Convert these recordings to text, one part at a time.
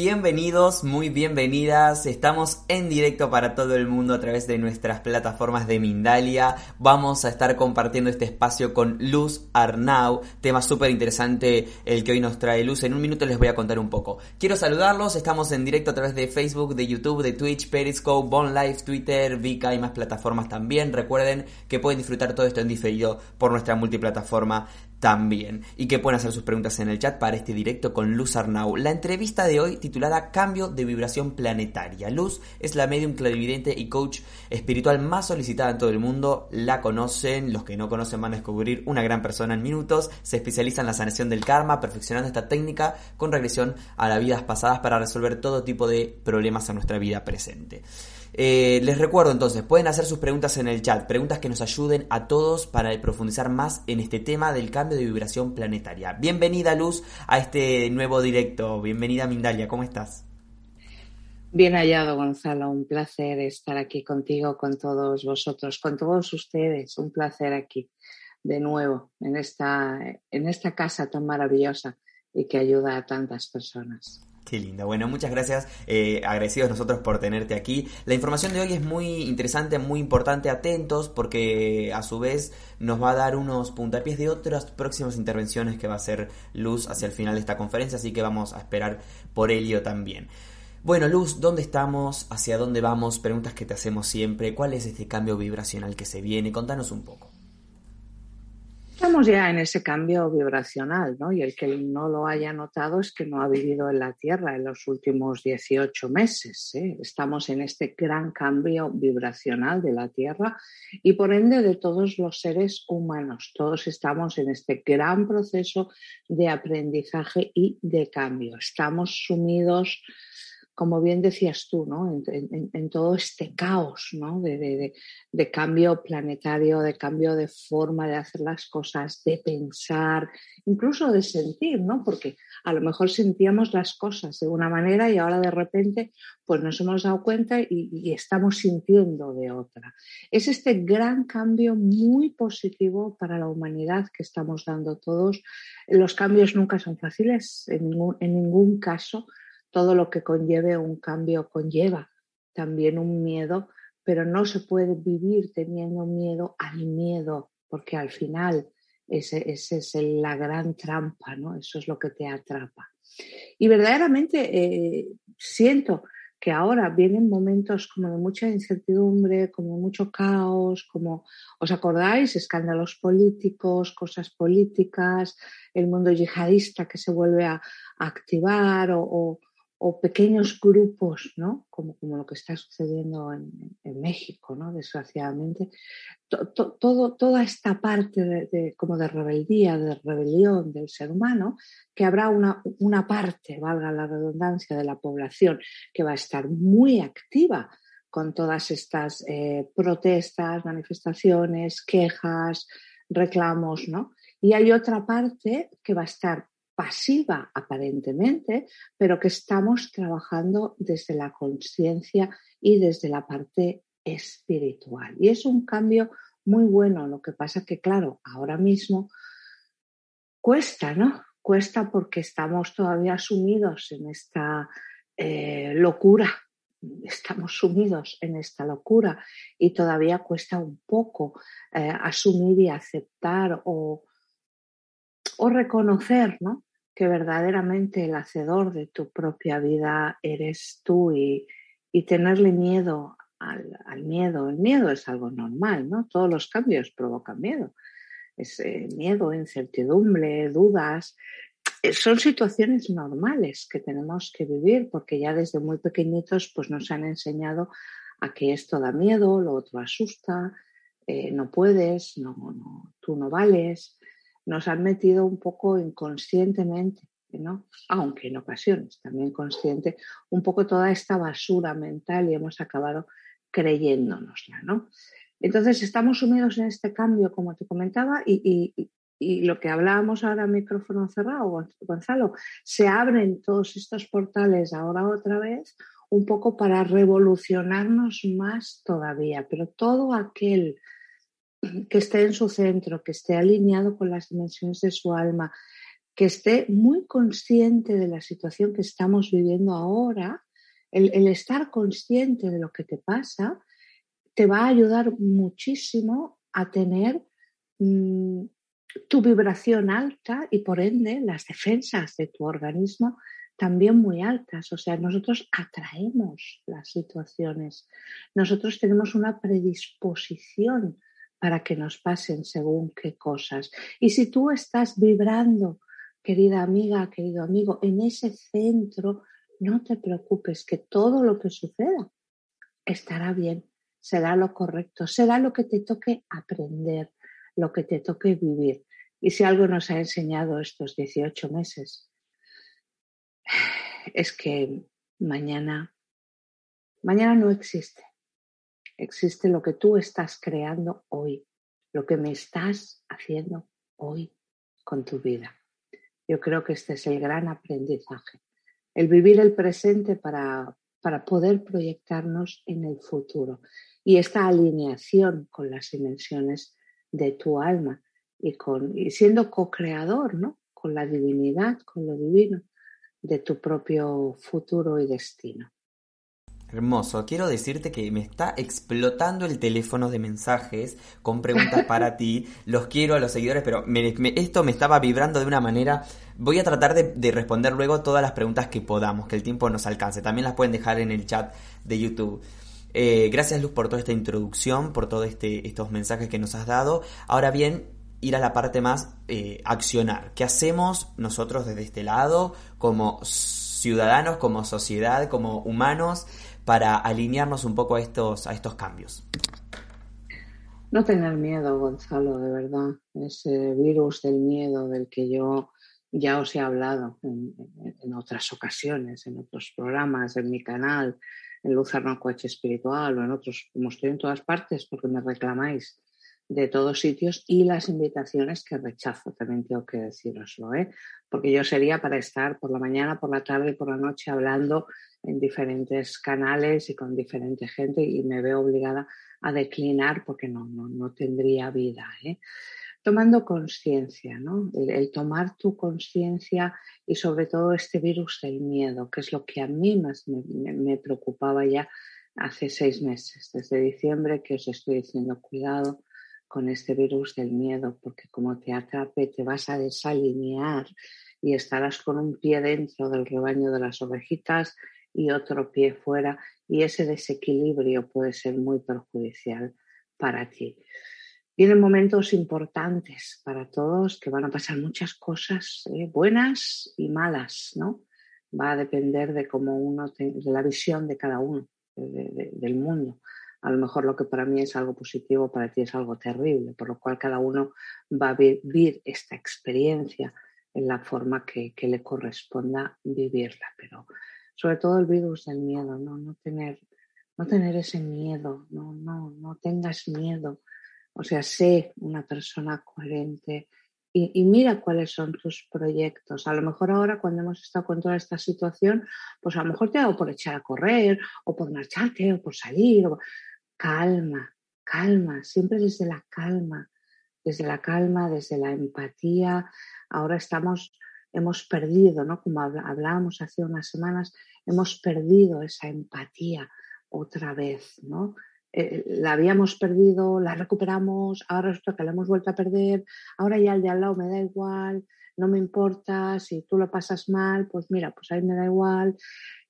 bienvenidos, muy bienvenidas. Estamos en directo para todo el mundo a través de nuestras plataformas de Mindalia. Vamos a estar compartiendo este espacio con Luz Arnau. Tema súper interesante el que hoy nos trae Luz. En un minuto les voy a contar un poco. Quiero saludarlos. Estamos en directo a través de Facebook, de YouTube, de Twitch, Periscope, Bon Live, Twitter, Vika y más plataformas también. Recuerden que pueden disfrutar todo esto en diferido por nuestra multiplataforma también. Y que pueden hacer sus preguntas en el chat para este directo con Luz Arnau. La entrevista de hoy titulada Cambio de vibración planetaria. Luz es la medium clarividente y coach espiritual más solicitada en todo el mundo. La conocen, los que no conocen van a descubrir una gran persona en minutos. Se especializa en la sanación del karma, perfeccionando esta técnica con regresión a las vidas pasadas para resolver todo tipo de problemas en nuestra vida presente. Eh, les recuerdo entonces, pueden hacer sus preguntas en el chat, preguntas que nos ayuden a todos para profundizar más en este tema del cambio de vibración planetaria. Bienvenida Luz a este nuevo directo, bienvenida Mindalia, ¿cómo estás? Bien hallado Gonzalo, un placer estar aquí contigo, con todos vosotros, con todos ustedes, un placer aquí de nuevo en esta, en esta casa tan maravillosa y que ayuda a tantas personas. Qué lindo. Bueno, muchas gracias. Eh, agradecidos nosotros por tenerte aquí. La información de hoy es muy interesante, muy importante. Atentos porque a su vez nos va a dar unos puntapiés de otras próximas intervenciones que va a hacer Luz hacia el final de esta conferencia. Así que vamos a esperar por ello también. Bueno, Luz, ¿dónde estamos? ¿Hacia dónde vamos? Preguntas que te hacemos siempre. ¿Cuál es este cambio vibracional que se viene? Contanos un poco. Estamos ya en ese cambio vibracional, ¿no? Y el que no lo haya notado es que no ha vivido en la Tierra en los últimos 18 meses. ¿eh? Estamos en este gran cambio vibracional de la Tierra y por ende de todos los seres humanos. Todos estamos en este gran proceso de aprendizaje y de cambio. Estamos sumidos como bien decías tú, ¿no? en, todo este caos ¿no? de, cambio planetario, de cambio de forma de hacer las cosas, de pensar, incluso de sentir, ¿no? porque a lo mejor sentíamos las cosas de una manera y ahora de repente pues nos hemos dado cuenta y, y estamos sintiendo de otra. Es este gran cambio muy positivo para la humanidad que estamos dando todos. Los cambios nunca son fáciles, en ningún, en ningún caso todo lo que conlleve un cambio conlleva también un miedo, pero no se puede vivir teniendo miedo al miedo, porque al final esa ese es la gran trampa, ¿no? Eso es lo que te atrapa. Y verdaderamente eh, siento que ahora vienen momentos como de mucha incertidumbre, como mucho caos, como, ¿os acordáis? Escándalos políticos, cosas políticas, el mundo yihadista que se vuelve a, activar o pequeños grupos, ¿no? Como, como lo que está sucediendo en, México, ¿no? Desgraciadamente. todo, toda esta parte de, como de rebeldía, de rebelión del ser humano, que habrá una, una parte, valga la redundancia, de la población que va a estar muy activa con todas estas eh, protestas, manifestaciones, quejas, reclamos, ¿no? Y hay otra parte que va a estar pasiva aparentemente, pero que estamos trabajando desde la conciencia y desde la parte espiritual. Y es un cambio muy bueno. Lo que pasa que, claro, ahora mismo cuesta, ¿no? Cuesta porque estamos todavía sumidos en esta eh, locura. Estamos sumidos en esta locura y todavía cuesta un poco eh, asumir y aceptar o, o reconocer, ¿no? Que verdaderamente el hacedor de tu propia vida eres tú y, tenerle miedo al, miedo. El miedo es algo normal, ¿no? Todos los cambios provocan miedo. Es eh, miedo, incertidumbre, dudas. Eh, son situaciones normales que tenemos que vivir porque ya desde muy pequeñitos pues nos han enseñado a que esto da miedo, lo otro asusta, eh, no puedes, no, no, tú no vales nos han metido un poco inconscientemente, ¿no? aunque en ocasiones también consciente, un poco toda esta basura mental y hemos acabado creyéndonosla. ¿no? Entonces estamos sumidos en este cambio, como te comentaba, y, lo que hablábamos ahora micrófono cerrado, Gonzalo, se abren todos estos portales ahora otra vez un poco para revolucionarnos más todavía, pero todo aquel que esté en su centro, que esté alineado con las dimensiones de su alma, que esté muy consciente de la situación que estamos viviendo ahora, el, estar consciente de lo que te pasa, te va a ayudar muchísimo a tener mm, tu vibración alta y por ende las defensas de tu organismo también muy altas. O sea, nosotros atraemos las situaciones. Nosotros tenemos una predisposición para que nos pasen según qué cosas. Y si tú estás vibrando, querida amiga, querido amigo, en ese centro, no te preocupes, que todo lo que suceda estará bien, será lo correcto, será lo que te toque aprender, lo que te toque vivir. Y si algo nos ha enseñado estos 18 meses, es que mañana, mañana no existe. Existe lo que tú estás creando hoy, lo que me estás haciendo hoy con tu vida. Yo creo que este es el gran aprendizaje, el vivir el presente para, para poder proyectarnos en el futuro y esta alineación con las dimensiones de tu alma y, con, y siendo co-creador, ¿no? Con la divinidad, con lo divino de tu propio futuro y destino. Hermoso, quiero decirte que me está explotando el teléfono de mensajes con preguntas para ti. Los quiero a los seguidores, pero esto me estaba vibrando de una manera. Voy a tratar de, responder luego todas las preguntas que podamos, que el tiempo nos alcance. También las pueden dejar en el chat de YouTube. Eh, gracias Luz por toda esta introducción, por todos este, estos mensajes que nos has dado. Ahora bien, ir a la parte más eh, accionar. ¿Qué hacemos nosotros desde este lado como ciudadanos, como sociedad, como humanos, para alinearnos un poco a estos, a estos cambios? No tener miedo, Gonzalo, de verdad. Ese virus del miedo del que yo ya os he hablado en, en otras ocasiones, en otros programas, en mi canal, en Luz Coche Espiritual o en otros, como estoy en todas partes porque me reclamáis de todos sitios y las invitaciones que rechazo, también tengo que deciroslo, ¿eh? porque yo sería para estar por la mañana, por la tarde y por la noche hablando en diferentes canales y con diferente gente y me veo obligada a declinar porque no, no, no tendría vida. ¿eh? Tomando conciencia, ¿no? El, tomar tu conciencia y sobre todo este virus del miedo, que es lo que a mí más me, me preocupaba ya hace seis meses, desde diciembre que os estoy diciendo cuidado, con este virus del miedo, porque como te atrape te vas a desalinear y estarás con un pie dentro del rebaño de las ovejitas y otro pie fuera y ese desequilibrio puede ser muy perjudicial para ti. Vienen momentos importantes para todos que van a pasar muchas cosas eh, buenas y malas, ¿no? Va a depender de cómo uno, de la visión de cada uno del mundo a lo mejor lo que para mí es algo positivo, para ti es algo terrible, por lo cual cada uno va a vivir esta experiencia en la forma que, le corresponda vivirla. Pero sobre todo el virus del miedo, no, no, tener, no tener ese miedo, no, no, no tengas miedo. O sea, sé una persona coherente, y, mira cuáles son tus proyectos. A lo mejor ahora cuando hemos estado con toda esta situación, pues a lo mejor te hago por echar a correr o por marcharte o por salir. Calma, calma, siempre desde la calma, desde la calma, desde la empatía. Ahora estamos, hemos perdido, ¿no? Como hablábamos hace unas semanas, hemos perdido esa empatía otra vez, ¿no? Eh, la habíamos perdido, la recuperamos, ahora esto que la hemos vuelto a perder, ahora ya el de al lado me da igual, no me importa, si tú lo pasas mal, pues mira, pues a mí me da igual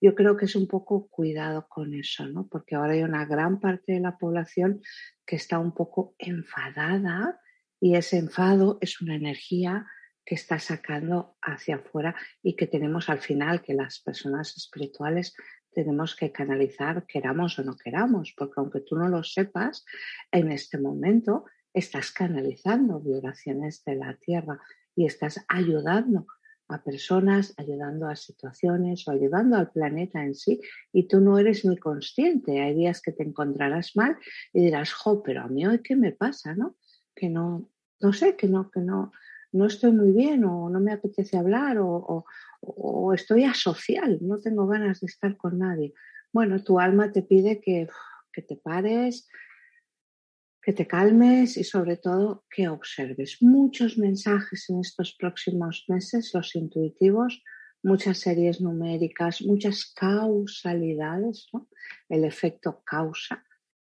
yo creo que es un poco cuidado con eso, ¿no? Porque ahora hay una gran parte de la población que está un poco enfadada y ese enfado es una energía que está sacando hacia afuera y que tenemos al final que las personas espirituales tenemos que canalizar, queramos o no queramos, porque aunque tú no lo sepas, en este momento estás canalizando vibraciones de la tierra y estás ayudando a personas, ayudando a situaciones o ayudando al planeta en sí y tú no eres ni consciente. Hay días que te encontrarás mal y dirás, jo, pero a mí hoy qué me pasa, ¿no? Que no, no sé, que no, que no, no estoy muy bien o no me apetece hablar o, o, estoy asocial, no tengo ganas de estar con nadie. Bueno, tu alma te pide que, que te pares, que te calmes y sobre todo que observes muchos mensajes en estos próximos meses, los intuitivos, muchas series numéricas, muchas causalidades, ¿no? el efecto causa.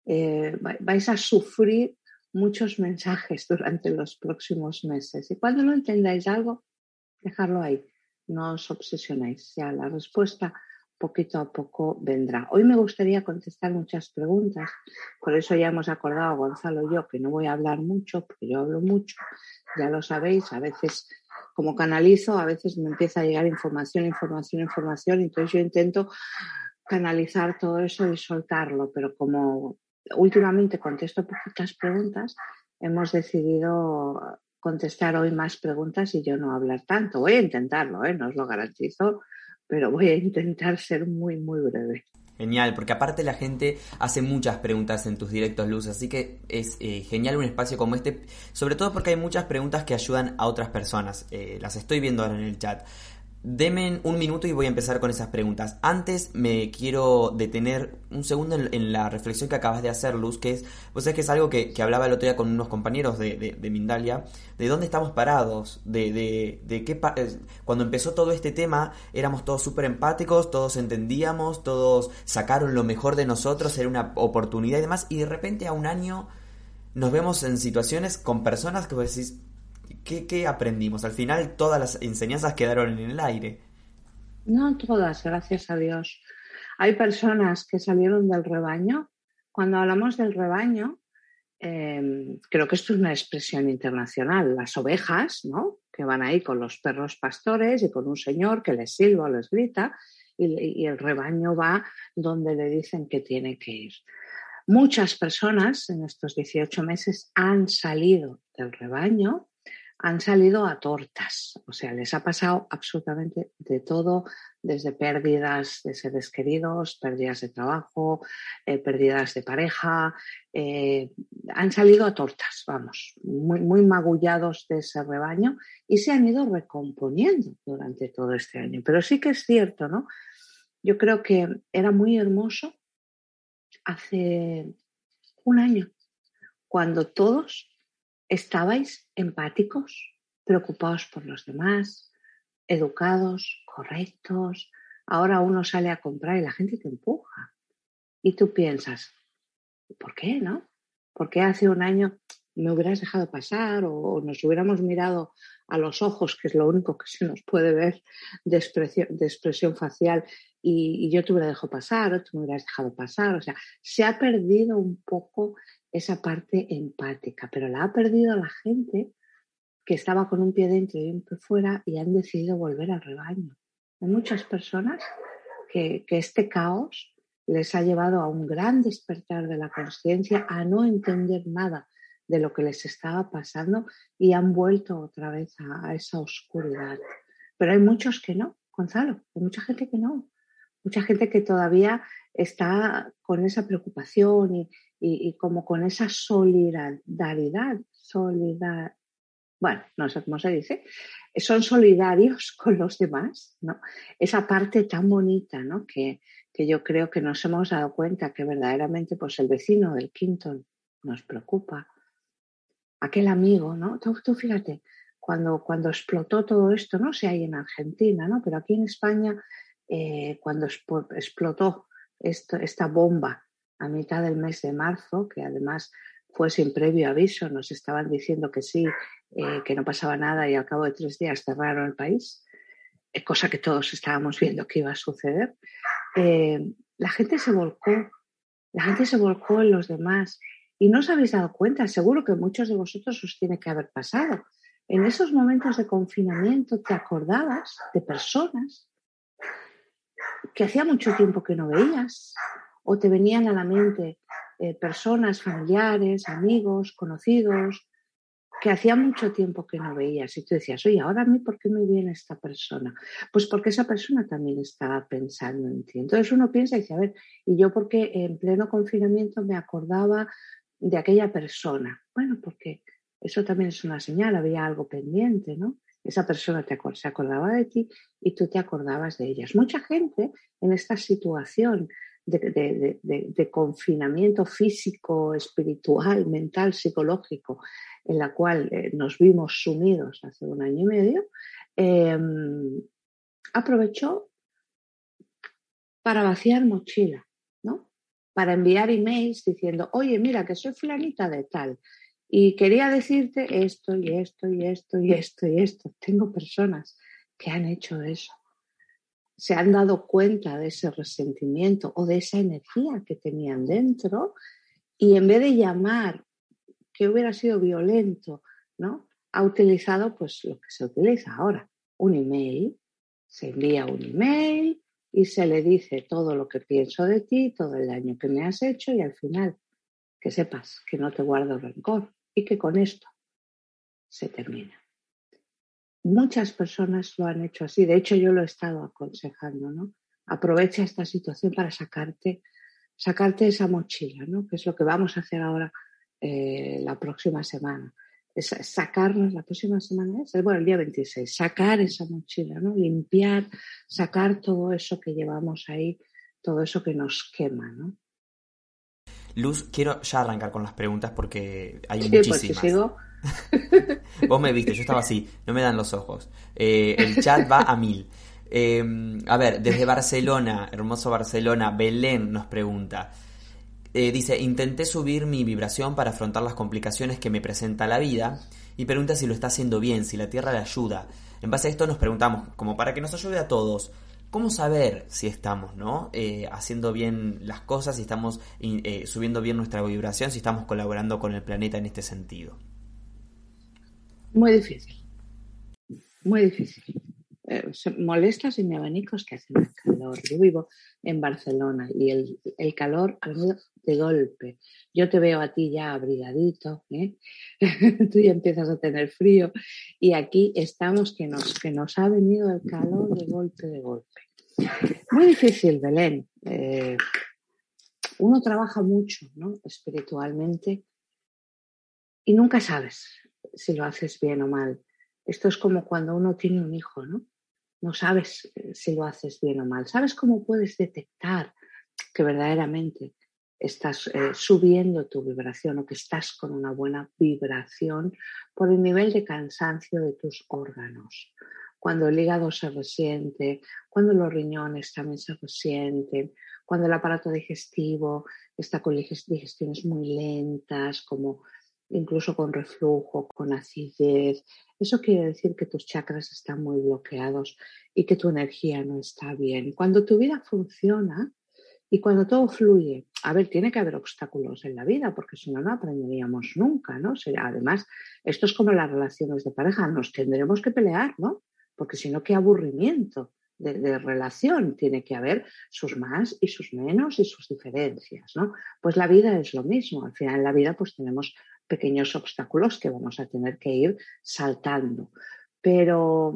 Eh, vais a sufrir muchos mensajes durante los próximos meses y cuando no entendáis algo, dejarlo ahí, no os obsesionéis. Ya la respuesta poquito a poco vendrá. Hoy me gustaría contestar muchas preguntas, por eso ya hemos acordado Gonzalo y yo que no voy a hablar mucho, porque yo hablo mucho, ya lo sabéis, a veces como canalizo, a veces me empieza a llegar información, información, información, entonces yo intento canalizar todo eso y soltarlo, pero como últimamente contesto poquitas preguntas, hemos decidido contestar hoy más preguntas y yo no hablar tanto. Voy a intentarlo, ¿eh? no os lo garantizo, pero voy a intentar ser muy, muy breve. Genial, porque aparte la gente hace muchas preguntas en tus directos, Luz, así que es eh, genial un espacio como este, sobre todo porque hay muchas preguntas que ayudan a otras personas. Eh, las estoy viendo ahora en el chat. Demen un minuto y voy a empezar con esas preguntas. Antes me quiero detener un segundo en, la reflexión que acabas de hacer, Luz, que es, vos sabés que es algo que, hablaba el otro día con unos compañeros de, Mindalia, de dónde estamos parados, de, de, qué... cuando empezó todo este tema éramos todos súper empáticos, todos entendíamos, todos sacaron lo mejor de nosotros, era una oportunidad y demás, y de repente a un año nos vemos en situaciones con personas que vos decís, ¿Qué, aprendimos? Al final todas las enseñanzas quedaron en el aire. No todas, gracias a Dios. Hay personas que salieron del rebaño. Cuando hablamos del rebaño, em, creo que esto es una expresión internacional. Las ovejas, ¿no? Que van ahí con los perros pastores y con un señor que les silba o les grita y, y el rebaño va donde le dicen que tiene que ir. Muchas personas en estos 18 meses han salido del rebaño han salido a tortas, o sea, les ha pasado absolutamente de todo, desde pérdidas de seres queridos, pérdidas de trabajo, eh, pérdidas de pareja, eh, han salido a tortas, vamos, muy, muy magullados de ese rebaño y se han ido recomponiendo durante todo este año. Pero sí que es cierto, ¿no? Yo creo que era muy hermoso hace un año, cuando todos estabais empáticos, preocupados por los demás, educados, correctos. Ahora uno sale a comprar y la gente te empuja. Y tú piensas, ¿por qué no? ¿Por qué hace un año me hubieras dejado pasar o, nos hubiéramos mirado a los ojos, que es lo único que se nos puede ver de expresión, facial, y, y, yo te hubiera dejado pasar o tú me hubieras dejado pasar? O sea, se ha perdido un poco esa parte empática, pero la ha perdido la gente que estaba con un pie dentro y un pie fuera y han decidido volver al rebaño. Hay muchas personas que, que este caos les ha llevado a un gran despertar de la conciencia, a no entender nada de lo que les estaba pasando y han vuelto otra vez a, a, esa oscuridad. Pero hay muchos que no, Gonzalo, hay mucha gente que no, mucha gente que todavía está con esa preocupación y, y, como con esa solidaridad, solidar, bueno, no sé cómo se dice, son solidarios con los demás, ¿no? Esa parte tan bonita, ¿no? Que, que yo creo que nos hemos dado cuenta que verdaderamente pues el vecino del quinto nos preocupa. Aquel amigo, ¿no? Tú, fíjate, cuando, cuando explotó todo esto, no sé, hay en Argentina, ¿no? Pero aquí en España, eh, cuando explotó esto, esta bomba a mitad del mes de marzo, que además fue sin previo aviso, nos estaban diciendo que sí, eh, que no pasaba nada y al cabo de tres días cerraron el país, eh, cosa que todos estábamos viendo que iba a suceder, eh, la gente se volcó, la gente se volcó en los demás y no os habéis dado cuenta, seguro que muchos de vosotros os tiene que haber pasado. En esos momentos de confinamiento te acordabas de personas que hacía mucho tiempo que no veías, o te venían a la mente eh, personas, familiares, amigos, conocidos, que hacía mucho tiempo que no veías y tú decías, oye, ahora a mí, ¿por qué me viene esta persona? Pues porque esa persona también estaba pensando en ti. Entonces uno piensa y dice, a ver, ¿y yo porque en pleno confinamiento me acordaba de aquella persona? Bueno, porque eso también es una señal, había algo pendiente, ¿no? Esa persona te, se acordaba de ti y tú te acordabas de ellas. Mucha gente en esta situación de, confinamiento físico, espiritual, mental, psicológico, en la cual eh, nos vimos sumidos hace un año y medio, em, aprovechó para vaciar mochila, ¿no? Para enviar emails diciendo, oye, mira, que soy fulanita de tal. Y quería decirte esto y esto y esto y esto y esto. Tengo personas que han hecho eso. Se han dado cuenta de ese resentimiento o de esa energía que tenían dentro y en vez de llamar que hubiera sido violento, ¿no? Ha utilizado pues lo que se utiliza ahora, un email, se envía un email y se le dice todo lo que pienso de ti, todo el daño que me has hecho y al final que sepas que no te guardo rencor y que con esto se termina muchas personas lo han hecho así. De hecho, yo lo he estado aconsejando, ¿no? Aprovecha esta situación para sacarte, sacarte esa mochila, ¿no? Que es lo que vamos a hacer ahora eh, la próxima semana. Es sacarnos, la próxima semana es, bueno, el día 26, sacar esa mochila, ¿no? Limpiar, sacar todo eso que llevamos ahí, todo eso que nos quema, ¿no? Luz, quiero ya arrancar con las preguntas porque hay sí, muchísimas. Porque Vos me viste, yo estaba así, no me dan los ojos. Eh, el chat va a mil. Em, a ver, desde Barcelona, hermoso Barcelona, Belén nos pregunta. Eh, dice, intenté subir mi vibración para afrontar las complicaciones que me presenta la vida y pregunta si lo está haciendo bien, si la Tierra le ayuda. En base a esto nos preguntamos, como para que nos ayude a todos, ¿cómo saber si estamos ¿no? Eh, haciendo bien las cosas, si estamos subiendo bien nuestra vibración, si estamos colaborando con el planeta en este sentido? Muy difícil. Muy difícil. Eh, molesta si mi abanico es que hace más calor. Yo vivo en Barcelona y el, calor ha venido de golpe. Yo te veo a ti ya abrigadito, ¿eh? tú ya empiezas a tener frío y aquí estamos que nos, que nos ha venido el calor de golpe, de golpe. Muy difícil, Belén. Eh, uno trabaja mucho ¿no? espiritualmente y nunca sabes si lo haces bien o mal. Esto es como cuando uno tiene un hijo, ¿no? No sabes eh, si lo haces bien o mal. ¿Sabes cómo puedes detectar que verdaderamente estás eh, subiendo tu vibración o que estás con una buena vibración por el nivel de cansancio de tus órganos? Cuando el hígado se resiente, cuando los riñones también se resienten, cuando el aparato digestivo está con digestiones muy lentas, como incluso con reflujo, con acidez. Eso quiere decir que tus chakras están muy bloqueados y que tu energía no está bien. Cuando tu vida funciona y cuando todo fluye, a ver, tiene que haber obstáculos en la vida porque si no, no aprenderíamos nunca, ¿no? Además, esto es como las relaciones de pareja, nos tendremos que pelear, ¿no? Porque si no, qué aburrimiento. De, relación, tiene que haber sus más y sus menos y sus diferencias, ¿no? Pues la vida es lo mismo, al final en la vida pues tenemos pequeños obstáculos que vamos a tener que ir saltando. Pero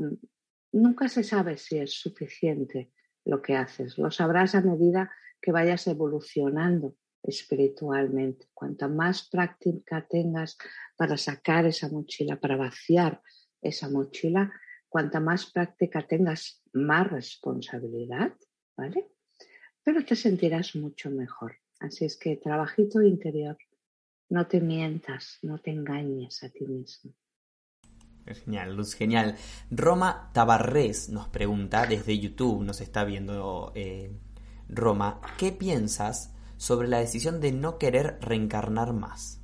nunca se sabe si es suficiente lo que haces. Lo sabrás a medida que vayas evolucionando espiritualmente. Cuanta más práctica tengas para sacar esa mochila, para vaciar esa mochila, cuanta más práctica tengas, más responsabilidad, ¿vale? Pero te sentirás mucho mejor. Así es que trabajito interior no te mientas, no te engañes a ti mismo. Genial, Luz, genial. Roma Tabarrés nos pregunta desde YouTube, nos está viendo eh, Roma, ¿qué piensas sobre la decisión de no querer reencarnar más?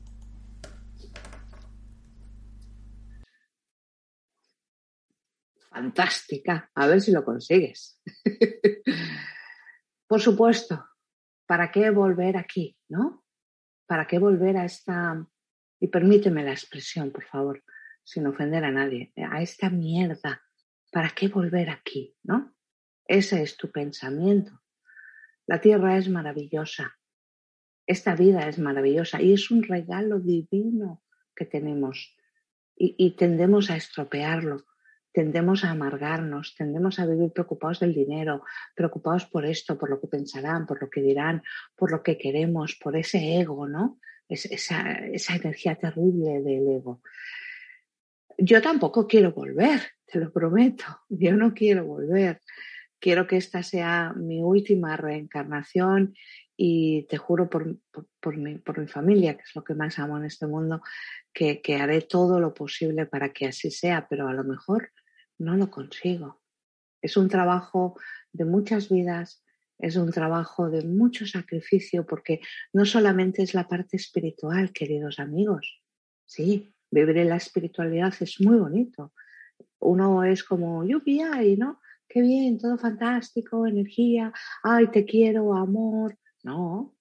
Fantástica, a ver si lo consigues. Por supuesto, ¿para qué volver aquí, no? ¿Para qué volver a esta, y permíteme la expresión, por favor, sin ofender a nadie, a esta mierda? ¿Para qué volver aquí? ¿No? Ese es tu pensamiento. La tierra es maravillosa. Esta vida es maravillosa y es un regalo divino que tenemos y, y tendemos a estropearlo tendemos a amargarnos, tendemos a vivir preocupados del dinero, preocupados por esto, por lo que pensarán, por lo que dirán, por lo que queremos, por ese ego, ¿no? esa, esa energía terrible del ego. Yo tampoco quiero volver, te lo prometo, yo no quiero volver. quiero que esta sea mi última reencarnación y te juro por, por, mi, familia, que es lo que más amo en este mundo, que, que haré todo lo posible para que así sea, pero a lo mejor no lo consigo. Es un trabajo de muchas vidas, es un trabajo de mucho sacrificio, porque no solamente es la parte espiritual, queridos amigos. Sí, vivir en la espiritualidad es muy bonito. Uno es como lluvia y no, qué bien, todo fantástico, energía, ay, te quiero, amor. No,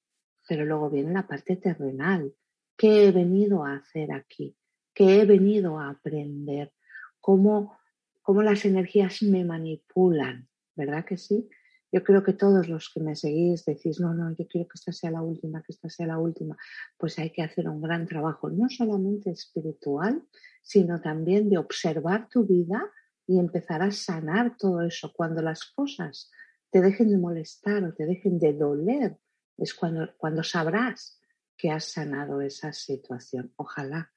pero luego viene la parte terrenal. ¿Qué he venido a hacer aquí? ¿Qué he venido a aprender? ¿Cómo, cómo las energías me manipulan? ¿Verdad que sí? Yo creo que todos los que me seguís decís, no, no, yo quiero que esta sea la última, que esta sea la última. Pues hay que hacer un gran trabajo, no solamente espiritual, sino también de observar tu vida y empezar a sanar todo eso. Cuando las cosas te dejen de molestar o te dejen de doler, es cuando, cuando sabrás que has sanado esa situación. Ojalá,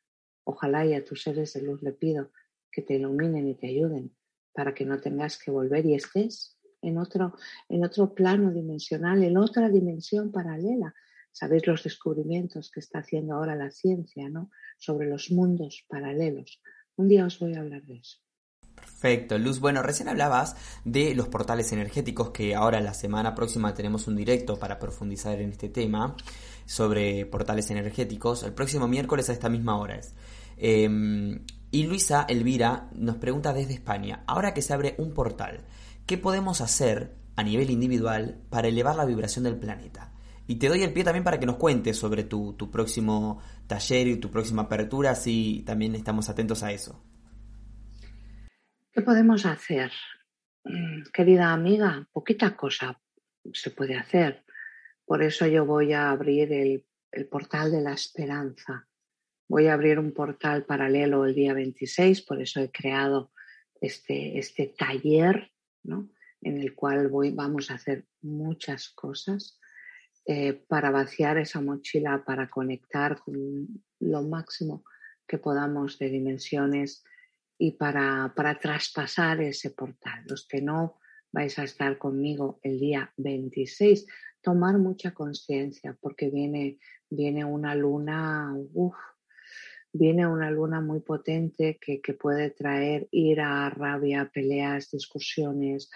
ojalá y a tus seres de luz le pido que te iluminen y te ayuden para que no tengas que volver y estés en otro, en otro plano dimensional, en otra dimensión paralela. Sabéis los descubrimientos que está haciendo ahora la ciencia ¿no? sobre los mundos paralelos. Un día os voy a hablar de eso. Perfecto, Luz. Bueno, recién hablabas de los portales energéticos que ahora la semana próxima tenemos un directo para profundizar en este tema sobre portales energéticos. El próximo miércoles a esta misma hora es. Em, y Luisa Elvira nos pregunta desde España, ahora que se abre un portal, ¿qué podemos hacer a nivel individual para elevar la vibración del planeta? Y te doy el pie también para que nos cuentes sobre tu, tu próximo taller y tu próxima apertura, así también estamos atentos a eso. ¿Qué podemos hacer? Mm, querida amiga, poquita cosa se puede hacer. Por eso yo voy a abrir el, el portal de la esperanza. Voy a abrir un portal paralelo el día 26, por eso he creado este, este taller en el cual vamos a hacer muchas cosas eh, para vaciar esa mochila, para conectar con lo máximo que podamos de dimensiones y para, para traspasar ese portal. Los que no vais a estar conmigo el día 26, tomar mucha conciencia porque viene, viene una luna, uff, viene una luna muy potente que, puede traer ira, rabia, peleas, discusiones,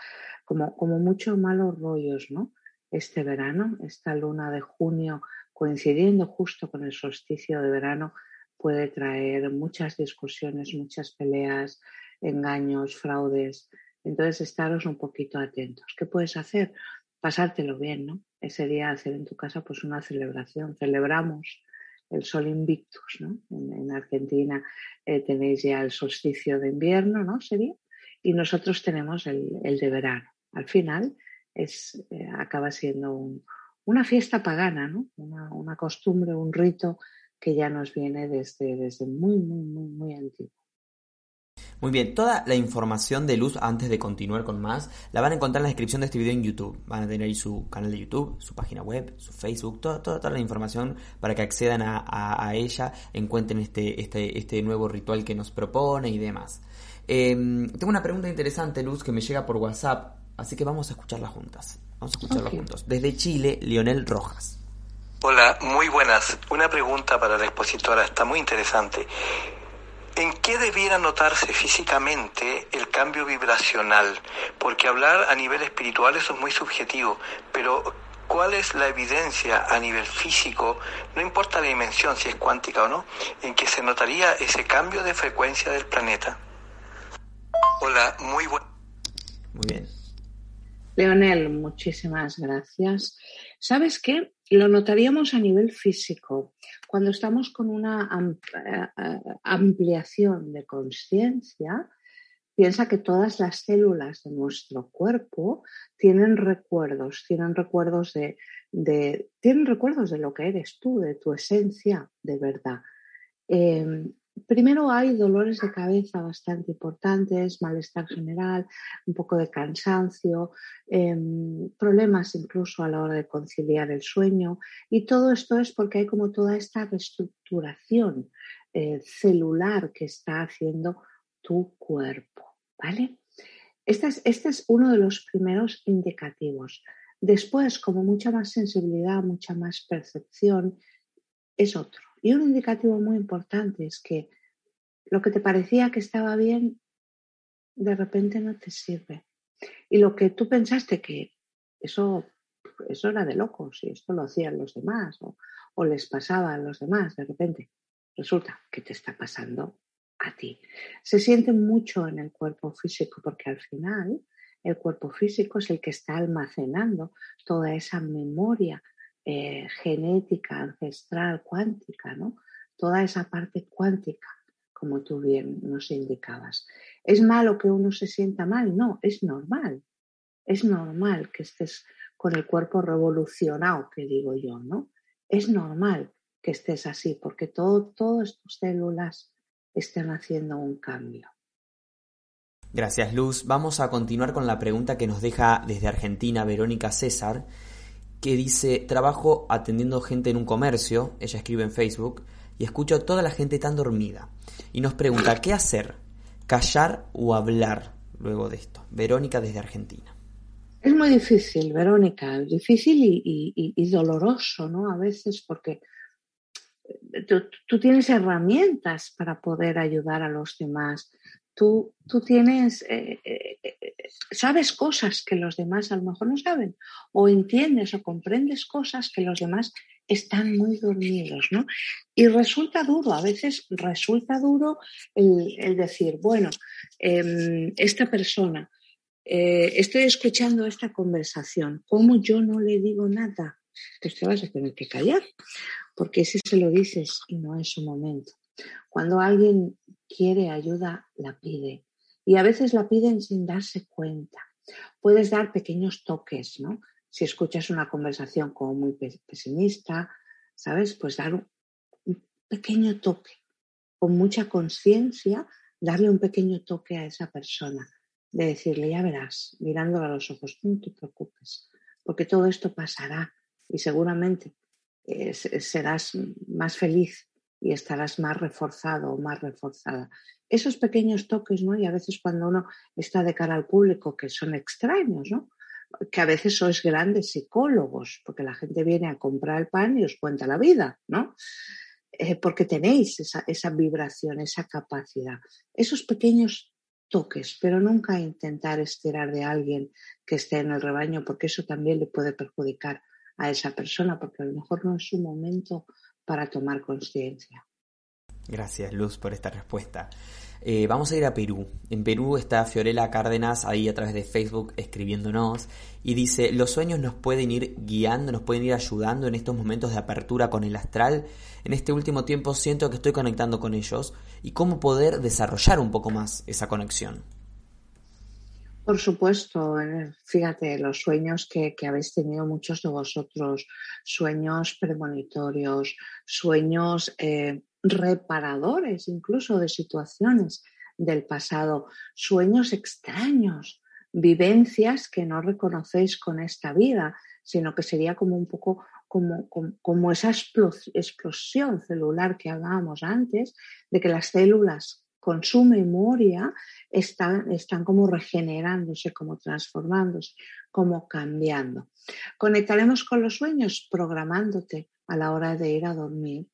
como, como muchos malos rollos, ¿no? Este verano, esta luna de junio, coincidiendo justo con el solsticio de verano, puede traer muchas discusiones, muchas peleas, engaños, fraudes. Entonces, estaros un poquito atentos. ¿Qué puedes hacer? Pasártelo bien, ¿no? Ese día hacer en tu casa pues una celebración. Celebramos el sol invictus, ¿no? En, Argentina eh, tenéis ya el solsticio de invierno, ¿no? Sería. Y nosotros tenemos el, de verano. Al final es, eh, acaba siendo una fiesta pagana, ¿no? Una, una, costumbre, un rito que ya nos viene desde, desde muy, muy, muy, muy antiguo. Muy bien, toda la información de Luz, antes de continuar con más, la van a encontrar en la descripción de este video en YouTube. Van a tener ahí su canal de YouTube, su página web, su Facebook, toda, toda, la información para que accedan a, ella, encuentren este, este, este nuevo ritual que nos propone y demás. Em, tengo una pregunta interesante, Luz, que me llega por WhatsApp, así que vamos a escucharla juntas. Vamos a escucharla juntos. Desde Chile, Lionel Rojas. Hola, muy buenas. Una pregunta para la expositora, está muy interesante. ¿En qué debiera notarse físicamente el cambio vibracional? Porque hablar a nivel espiritual eso es muy subjetivo, pero ¿cuál es la evidencia a nivel físico, no importa la dimensión, si es cuántica o no, en que se notaría ese cambio de frecuencia del planeta? Hola, muy buen. Muy bien. Leonel, muchísimas gracias. ¿Sabes qué? Lo notaríamos a nivel físico. Cuando estamos con una eh, ampliación de conciencia, piensa que todas las células de nuestro cuerpo tienen recuerdos, tienen recuerdos de, tienen recuerdos de lo que eres tú, de tu esencia de verdad. Em, Primero hay dolores de cabeza bastante importantes, malestar general, un poco de cansancio, em, problemas incluso a la hora de conciliar el sueño y todo esto es porque hay como toda esta reestructuración eh, celular que está haciendo tu cuerpo, ¿vale? Este es, este es uno de los primeros indicativos. Después, como mucha más sensibilidad, mucha más percepción, es otro. Y un indicativo muy importante es que lo que te parecía que estaba bien, de repente no te sirve. Y lo que tú pensaste que eso, eso era de locos y esto lo hacían los demás o, o les pasaba a los demás, de repente resulta que te está pasando a ti. Se siente mucho en el cuerpo físico porque al final el cuerpo físico es el que está almacenando toda esa memoria eh, genética, ancestral, cuántica, ¿no? Toda esa parte cuántica, como tú bien nos indicabas. ¿Es malo que uno se sienta mal? No, es normal. Es normal que estés con el cuerpo revolucionado, que digo yo, ¿no? Es normal que estés así, porque todo, todas tus células están haciendo un cambio. Gracias, Luz. Vamos a continuar con la pregunta que nos deja desde Argentina Verónica César, que dice, trabajo atendiendo gente en un comercio, ella escribe en Facebook, y escucho a toda la gente tan dormida. Y nos pregunta, ¿qué hacer? ¿Callar o hablar luego de esto? Verónica desde Argentina. Es muy difícil, Verónica, difícil y, doloroso, ¿no? A veces porque tú, tienes herramientas para poder ayudar a los demás. Tú, tú tienes, eh, eh, eh, sabes cosas que los demás a lo mejor no saben, o entiendes o comprendes cosas que los demás están muy dormidos, ¿no? Y resulta duro, a veces resulta duro el, decir, bueno, em, esta persona, estoy escuchando esta conversación, ¿cómo yo no le digo nada? Pues te vas a tener que callar porque si se lo dices y no es su momento. Cuando alguien quiere ayuda, la pide. Y a veces la piden sin darse cuenta. Puedes dar pequeños toques, ¿no? Si escuchas una conversación como muy pesimista, ¿sabes? Pues dar un pequeño toque. Con mucha conciencia, darle un pequeño toque a esa persona. De decirle, ya verás, mirándola a los ojos, no te preocupes, porque todo esto pasará y seguramente eh, serás más feliz y estarás más reforzado o más reforzada. Esos pequeños toques, ¿no? Y a veces cuando uno está de cara al público, que son extraños, ¿no? Que a veces sois grandes psicólogos, porque la gente viene a comprar el pan y os cuenta la vida, ¿no? Eh, porque tenéis esa, esa vibración, esa capacidad. Esos pequeños toques, pero nunca intentar estirar de alguien que esté en el rebaño, porque eso también le puede perjudicar a esa persona, porque a lo mejor no es su momento para tomar conciencia. Gracias, Luz, por esta respuesta. Eh, vamos a ir a Perú. En Perú está Fiorella Cárdenas ahí a través de Facebook escribiéndonos y dice, los sueños nos pueden ir guiando, nos pueden ir ayudando en estos momentos de apertura con el astral. En este último tiempo siento que estoy conectando con ellos y cómo poder desarrollar un poco más esa conexión. Por supuesto, eh, fíjate, los sueños que, habéis tenido muchos de vosotros, sueños premonitorios, sueños eh, reparadores incluso de situaciones del pasado, sueños extraños, vivencias que no reconocéis con esta vida, sino que sería como un poco como, como esa explosión celular que hablábamos antes, de que las células con su memoria están, están como regenerándose, como transformándose, como cambiando. Conectaremos con los sueños programándote a la hora de ir a dormir,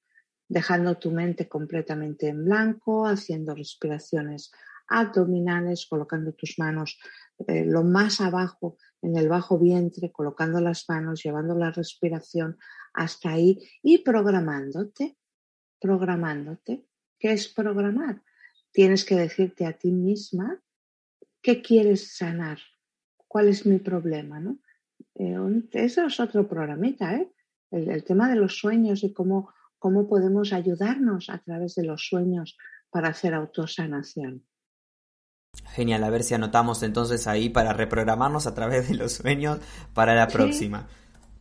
dejando tu mente completamente en blanco, haciendo respiraciones abdominales, colocando tus manos eh, lo más abajo en el bajo vientre, colocando las manos, llevando la respiración hasta ahí y programándote, programándote. ¿Qué es programar? Tienes que decirte a ti misma qué quieres sanar, cuál es mi problema, ¿no? Eh, eso es otro programita, ¿eh? El, tema de los sueños y cómo, cómo podemos ayudarnos a través de los sueños para hacer autosanación. Genial, a ver si anotamos entonces ahí para reprogramarnos a través de los sueños para la próxima.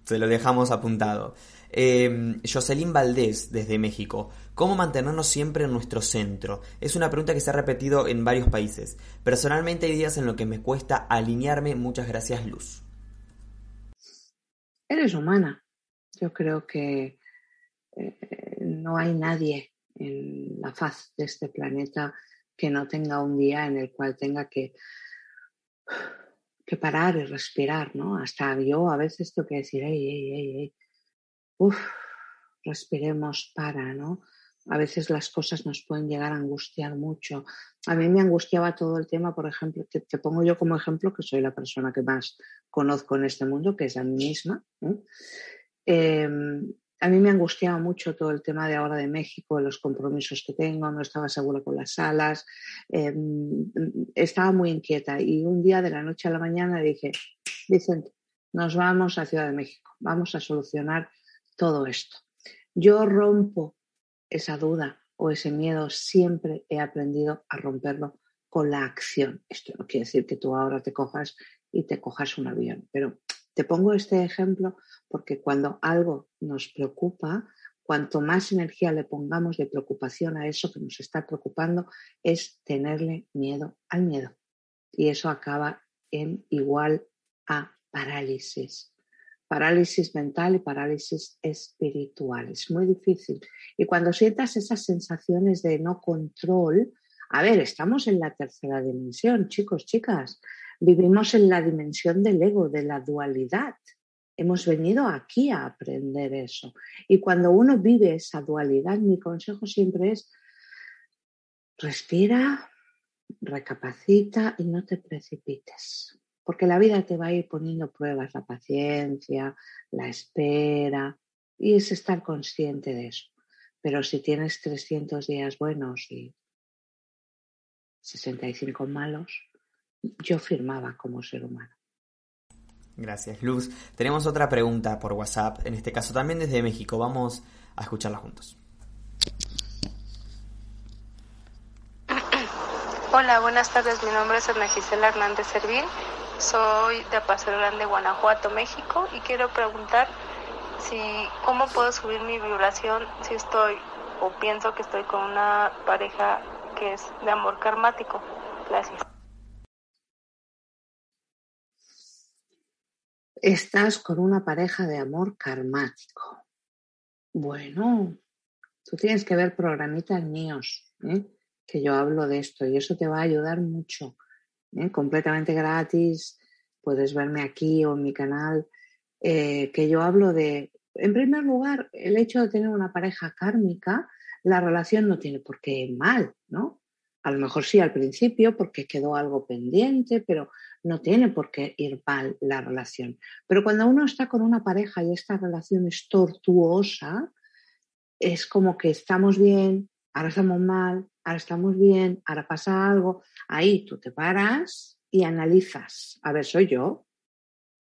Se lo dejamos apuntado. Eh, Jocelyn Valdés, desde México. ¿Cómo mantenernos siempre en nuestro centro? Es una pregunta que se ha repetido en varios países. Personalmente hay días en los que me cuesta alinearme. Muchas gracias, Luz. Eres humana. Yo creo que eh, no hay nadie en la faz de este planeta que no tenga un día en el cual tenga que que parar y respirar, ¿no? Hasta yo a veces tengo que decir, ey, ey, ey, ey, uf, respiremos para, ¿no? A veces las cosas nos pueden llegar a angustiar mucho. A mí me angustiaba todo el tema, por ejemplo, te, pongo yo como ejemplo que soy la persona que más conozco en este mundo, que es a mí misma. Eh, a mí me angustiaba mucho todo el tema de ahora de México, los compromisos que tengo, no estaba segura con las salas, em, estaba muy inquieta y un día de la noche a la mañana dije, Vicente, nos vamos a Ciudad de México, vamos a solucionar todo esto. Yo rompo esa duda o ese miedo, siempre he aprendido a romperlo con la acción. Esto no quiere decir que tú ahora te cojas y te cojas un avión, pero te pongo este ejemplo porque cuando algo nos preocupa, cuanto más energía le pongamos de preocupación a eso que nos está preocupando, es tenerle miedo al miedo. Y eso acaba en igual a parálisis. Parálisis mental y parálisis espiritual. Es muy difícil. Y cuando sientas esas sensaciones de no control, a ver, estamos en la tercera dimensión, chicos, chicas. Vivimos en la dimensión del ego, de la dualidad. Hemos venido aquí a aprender eso. Y cuando uno vive esa dualidad, mi consejo siempre es respira, recapacita y no te precipites. Porque la vida te va a ir poniendo pruebas, la paciencia, la espera, y es estar consciente de eso. Pero si tienes 300 días buenos y 65 malos, yo firmaba como ser humano. Gracias, Luz. Tenemos otra pregunta por WhatsApp, en este caso también desde México. Vamos a escucharla juntos. Hola, buenas tardes. Mi nombre es Ana Gisela Hernández Servín. Soy de Paseo Grande, Guanajuato, México. Y quiero preguntar si cómo puedo subir mi vibración si estoy o pienso que estoy con una pareja que es de amor karmático. Gracias. estás con una pareja de amor karmático. Bueno, tú tienes que ver programitas míos, ¿eh? que yo hablo de esto y eso te va a ayudar mucho. ¿Eh? Completamente gratis, puedes verme aquí o en mi canal, eh, que yo hablo de, en primer lugar, el hecho de tener una pareja kármica, la relación no tiene por qué ir mal, ¿no? A lo mejor sí al principio porque quedó algo pendiente, pero no tiene por qué ir mal la relación. Pero cuando uno está con una pareja y esta relación es tortuosa, es como que estamos bien, ahora estamos mal, ahora estamos bien, ahora pasa algo. Ahí tú te paras y analizas. A ver, ¿soy yo?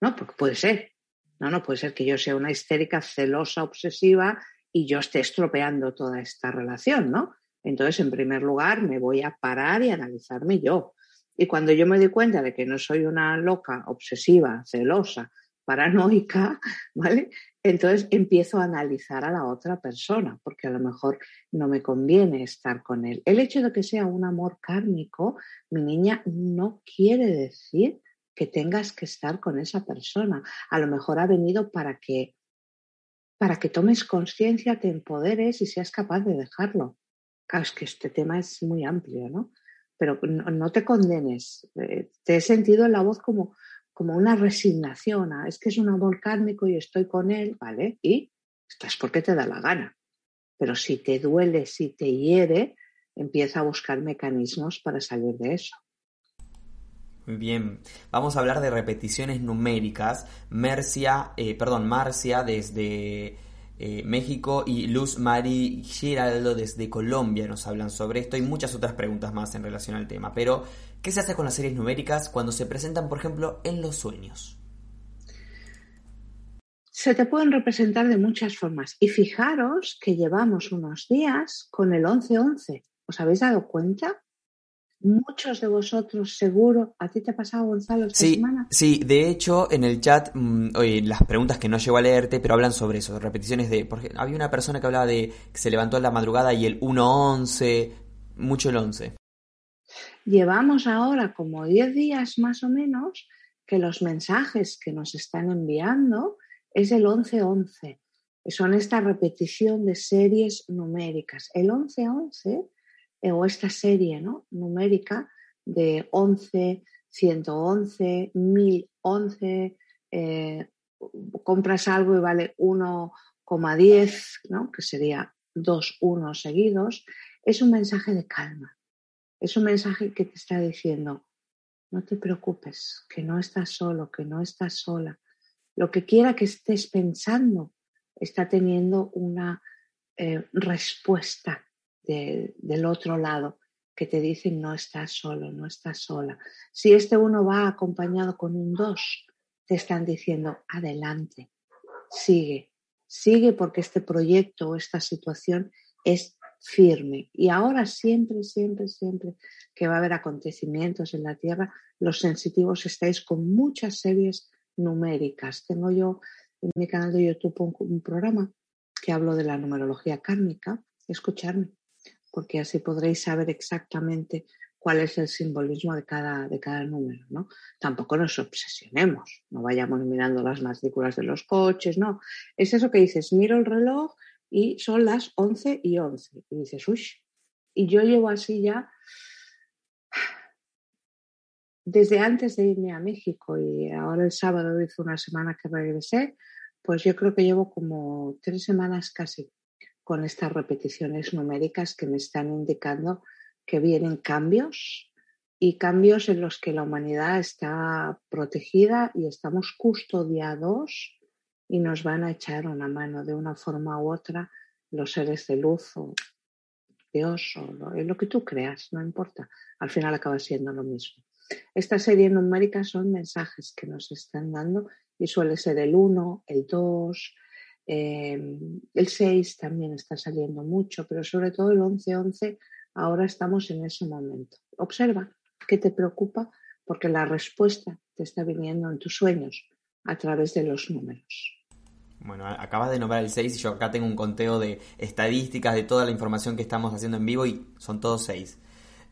No, porque puede ser. No, no puede ser que yo sea una histérica, celosa, obsesiva y yo esté estropeando toda esta relación, ¿no? Entonces, en primer lugar, me voy a parar y analizarme yo. Y cuando yo me doy cuenta de que no soy una loca, obsesiva, celosa, paranoica, ¿vale? Entonces empiezo a analizar a la otra persona, porque a lo mejor no me conviene estar con él. El hecho de que sea un amor kármico, mi niña, no quiere decir que tengas que estar con esa persona. A lo mejor ha venido para que para que tomes conciencia, te empoderes y seas capaz de dejarlo. Claro, es que este tema es muy amplio, ¿no? Pero no, te condenes. Eh, te he sentido en la voz como, como una resignación. es que es un amor kármico y estoy con él, ¿vale? Y estás porque te da la gana. Pero si te duele, si te hiere, empieza a buscar mecanismos para salir de eso. Muy bien, vamos a hablar de repeticiones numéricas. Mercia, eh, perdón, Marcia desde eh, México y Luz Mari Giraldo desde Colombia nos hablan sobre esto y muchas otras preguntas más en relación al tema. Pero, ¿qué se hace con las series numéricas cuando se presentan, por ejemplo, en los sueños? Se te pueden representar de muchas formas. Y fijaros que llevamos unos días con el 11-11. ¿Os habéis dado cuenta? Muchos de vosotros seguro, ¿a ti te ha pasado Gonzalo esta sí, semana? Sí, de hecho en el chat, mm, oye, las preguntas que no llego a leerte, pero hablan sobre eso, repeticiones de, porque había una persona que hablaba de que se levantó en la madrugada y el 1-11, mucho el 11. Llevamos ahora como 10 días más o menos que los mensajes que nos están enviando es el 11-11. Son esta repetición de series numéricas. El 11-11 o esta serie ¿no? numérica de 11, 111, 1011, eh, compras algo y vale 1,10, ¿no? que sería dos unos seguidos, es un mensaje de calma. Es un mensaje que te está diciendo, no te preocupes, que no estás solo, que no estás sola. Lo que quiera que estés pensando está teniendo una eh, respuesta del otro lado que te dicen no estás solo, no estás sola. Si este uno va acompañado con un dos, te están diciendo adelante, sigue, sigue porque este proyecto o esta situación es firme. Y ahora siempre, siempre, siempre que va a haber acontecimientos en la Tierra, los sensitivos estáis con muchas series numéricas. Tengo yo en mi canal de YouTube un, programa que hablo de la numerología kármica. Escucharme porque así podréis saber exactamente cuál es el simbolismo de cada, de cada número, ¿no? Tampoco nos obsesionemos, no vayamos mirando las matrículas de los coches, no. Es eso que dices, miro el reloj y son las 11 y 11. Y dices, uy, y yo llevo así ya desde antes de irme a México y ahora el sábado hizo una semana que regresé, pues yo creo que llevo como tres semanas casi con estas repeticiones numéricas que me están indicando que vienen cambios y cambios en los que la humanidad está protegida y estamos custodiados y nos van a echar una mano de una forma u otra los seres de luz o Dios o lo, lo que tú creas, no importa, al final acaba siendo lo mismo. Esta serie numérica son mensajes que nos están dando y suele ser el 1, el 2, Em, el 6 también está saliendo mucho, pero sobre todo el 11-11, ahora estamos en ese momento. Observa qué te preocupa porque la respuesta te está viniendo en tus sueños a través de los números. Bueno, acabas de nombrar el 6 y yo acá tengo un conteo de estadísticas de toda la información que estamos haciendo en vivo y son todos 6.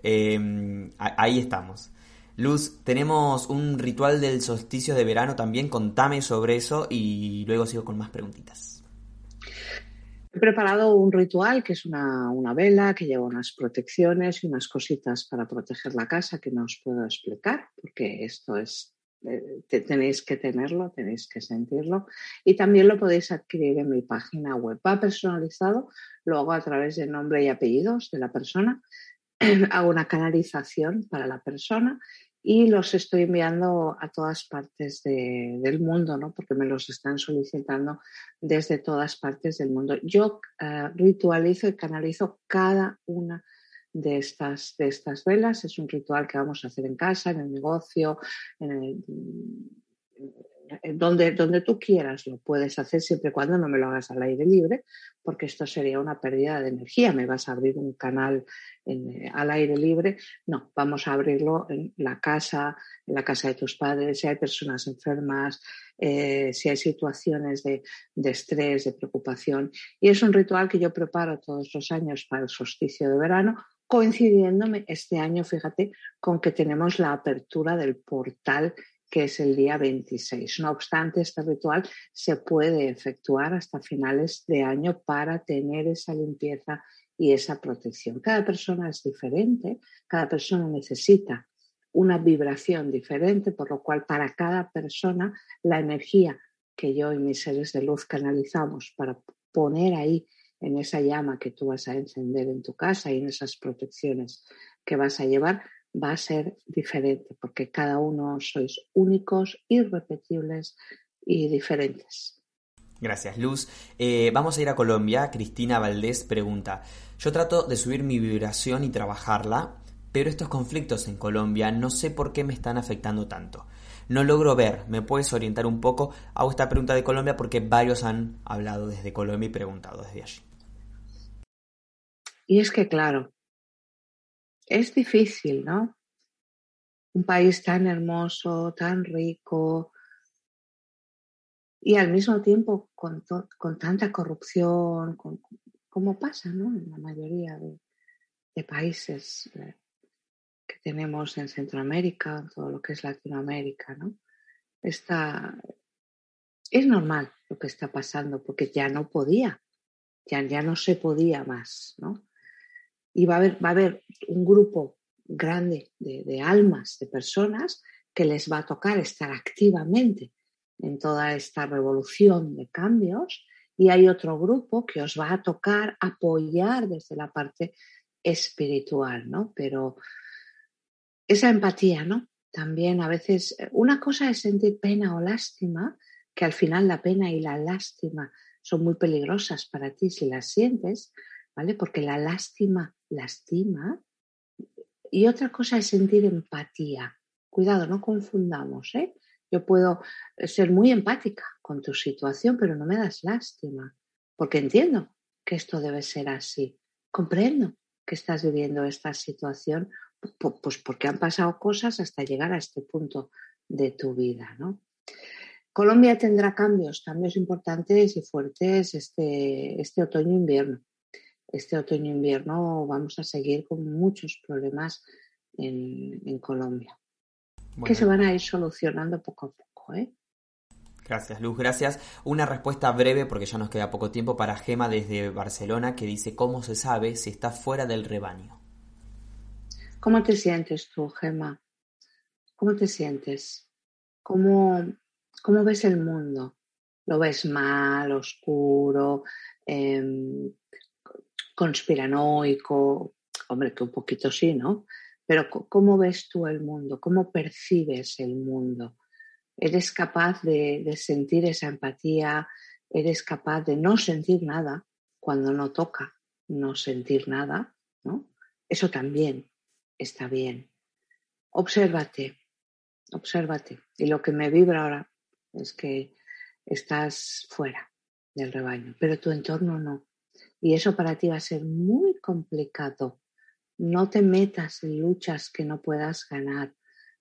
Em, ahí estamos. Luz, tenemos un ritual del solsticio de verano también, contame sobre eso y luego sigo con más preguntitas. He preparado un ritual que es una, vela que lleva unas protecciones y unas cositas para proteger la casa que no os puedo explicar porque esto es eh, tenéis que tenerlo, tenéis que sentirlo y también lo podéis adquirir en mi página web. Va personalizado, lo hago a través de nombre y apellidos de la persona hago una canalización para la persona y los estoy enviando a todas partes del mundo, ¿no? porque me los están solicitando desde todas partes del mundo. Yo eh, ritualizo y canalizo cada una de estas, de estas velas. Es un ritual que vamos a hacer en casa, en el negocio, en el, donde, donde tú quieras lo puedes hacer siempre y cuando no me lo hagas al aire libre, porque esto sería una pérdida de energía. Me vas a abrir un canal eh, al aire libre. No, vamos a abrirlo en la casa, en la casa de tus padres, si hay personas enfermas, eh, si hay situaciones de estrés, de preocupación. Y es un ritual que yo preparo todos los años para el solsticio de verano, coincidiéndome este año, fíjate, con que tenemos la apertura del portal que es el día 26. No obstante, este ritual se puede efectuar hasta finales de año para tener esa limpieza y esa protección. Cada persona es diferente, cada persona necesita una vibración diferente, por lo cual para cada persona la energía que yo y mis seres de luz canalizamos para poner ahí en esa llama que tú vas a encender en tu casa y en esas protecciones que vas a llevar, va a ser diferente, porque cada uno sois únicos, irrepetibles y diferentes. Gracias, Luz. Eh, vamos a ir a Colombia. Cristina Valdés pregunta, yo trato de subir mi vibración y trabajarla, pero estos conflictos en Colombia no sé por qué me están afectando tanto. No logro ver, ¿me puedes orientar un poco? Hago esta pregunta de Colombia porque varios han hablado desde Colombia y preguntado desde allí. Y es que, claro, es difícil, ¿no? Un país tan hermoso, tan rico y al mismo tiempo con, tanta corrupción, como pasa ¿no? en la mayoría de, países eh, que tenemos en Centroamérica, todo lo que es Latinoamérica, ¿no? Está, es normal lo que está pasando porque ya no podía, ya, ya no se podía más, ¿no? Y va a haber, va a haber un grupo grande de, almas, de personas que les va a tocar estar activamente en toda esta revolución de cambios y hay otro grupo que os va a tocar apoyar desde la parte espiritual, ¿no? Pero esa empatía, ¿no? También a veces, una cosa es sentir pena o lástima, que al final la pena y la lástima son muy peligrosas para ti si las sientes, ¿vale? Porque la lástima lastima. Y otra cosa es sentir empatía. Cuidado, no confundamos, ¿eh? Yo puedo ser muy empática con tu situación, pero no me das lástima, porque entiendo que esto debe ser así. Comprendo que estás viviendo esta situación, pues porque han pasado cosas hasta llegar a este punto de tu vida, ¿no? Colombia tendrá cambios, cambios importantes y fuertes este, este otoño-invierno. Este otoño-invierno vamos a seguir con muchos problemas en Colombia que se van a ir solucionando poco a poco. ¿eh? Gracias, Luz. Gracias. Una respuesta breve, porque ya nos queda poco tiempo, para Gema desde Barcelona, que dice, ¿cómo se sabe si está fuera del rebaño? ¿Cómo te sientes tú, Gema? ¿Cómo te sientes? ¿Cómo, cómo ves el mundo? ¿Lo ves mal, oscuro, eh, conspiranoico? Hombre, que un poquito sí, ¿no? Pero ¿cómo ves tú el mundo? ¿Cómo percibes el mundo? ¿Eres capaz de, sentir esa empatía? ¿Eres capaz de no sentir nada cuando no toca no sentir nada? ¿no? Eso también está bien. Obsérvate, obsérvate. Y lo que me vibra ahora es que estás fuera del rebaño, pero tu entorno no. Y eso para ti va a ser muy complicado no te metas en luchas que no puedas ganar.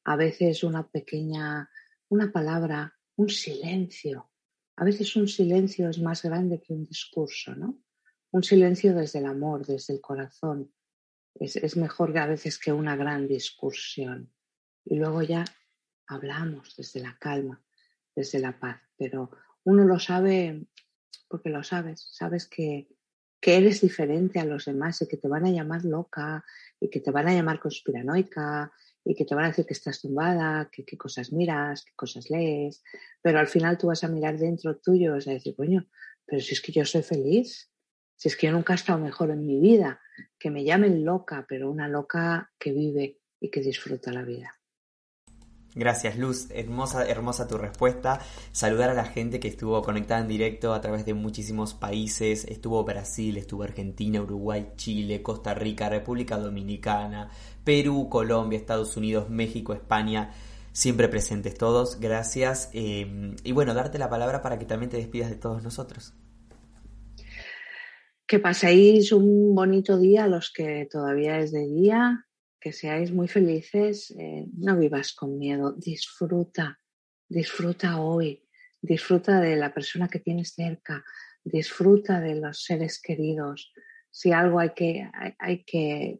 A veces una pequeña, una palabra, un silencio. A veces un silencio es más grande que un discurso, ¿no? Un silencio desde el amor, desde el corazón. Es, es mejor a veces que una gran discusión. Y luego ya hablamos desde la calma, desde la paz. Pero uno lo sabe porque lo sabes. Sabes que, que eres diferente a los demás y que te van a llamar loca y que te van a llamar conspiranoica y que te van a decir que estás tumbada, que qué cosas miras, qué cosas lees, pero al final tú vas a mirar dentro tuyo y vas a decir, coño, pero si es que yo soy feliz, si es que yo nunca he estado mejor en mi vida, que me llamen loca, pero una loca que vive y que disfruta la vida. Gracias Luz, hermosa, hermosa tu respuesta. Saludar a la gente que estuvo conectada en directo a través de muchísimos países. Estuvo Brasil, estuvo Argentina, Uruguay, Chile, Costa Rica, República Dominicana, Perú, Colombia, Estados Unidos, México, España. Siempre presentes todos, gracias. Eh, y bueno, darte la palabra para que también te despidas de todos nosotros. Que paséis un bonito día, los que todavía es de día, que seáis muy felices, eh, no vivas con miedo, disfruta, disfruta hoy, disfruta de la persona que tienes cerca, disfruta de los seres queridos. Si algo hay que, hay, que,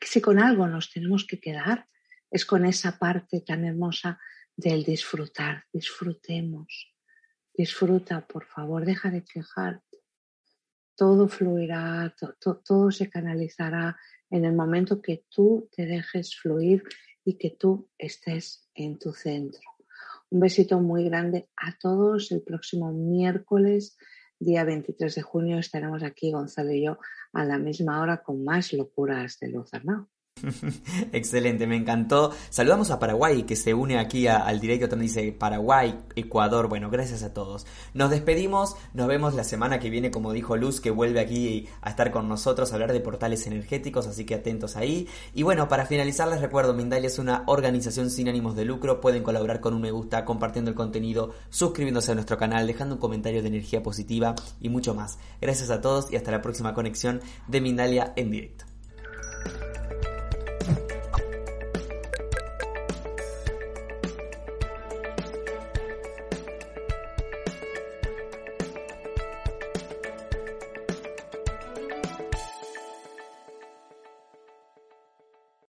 si con algo nos tenemos que quedar, es con esa parte tan hermosa del disfrutar, disfrutemos, disfruta, por favor, deja de quejarte. Todo fluirá, todo se canalizará en el momento que tú te dejes fluir y que tú estés en tu centro. Un besito muy grande a todos. El próximo miércoles, día 23 de junio, estaremos aquí, Gonzalo y yo, a la misma hora con más locuras de Luz Arnau. Excelente, me encantó. Saludamos a Paraguay que se une aquí al directo, también dice Paraguay, Ecuador. Bueno, gracias a todos. Nos despedimos, nos vemos la semana que viene, como dijo Luz, que vuelve aquí a estar con nosotros a hablar de portales energéticos, así que atentos ahí. Y bueno, para finalizar les recuerdo, Mindalia es una organización sin ánimos de lucro, pueden colaborar con un me gusta, compartiendo el contenido, suscribiéndose a nuestro canal, dejando un comentario de energía positiva y mucho más. Gracias a todos y hasta la próxima conexión de Mindalia en directo.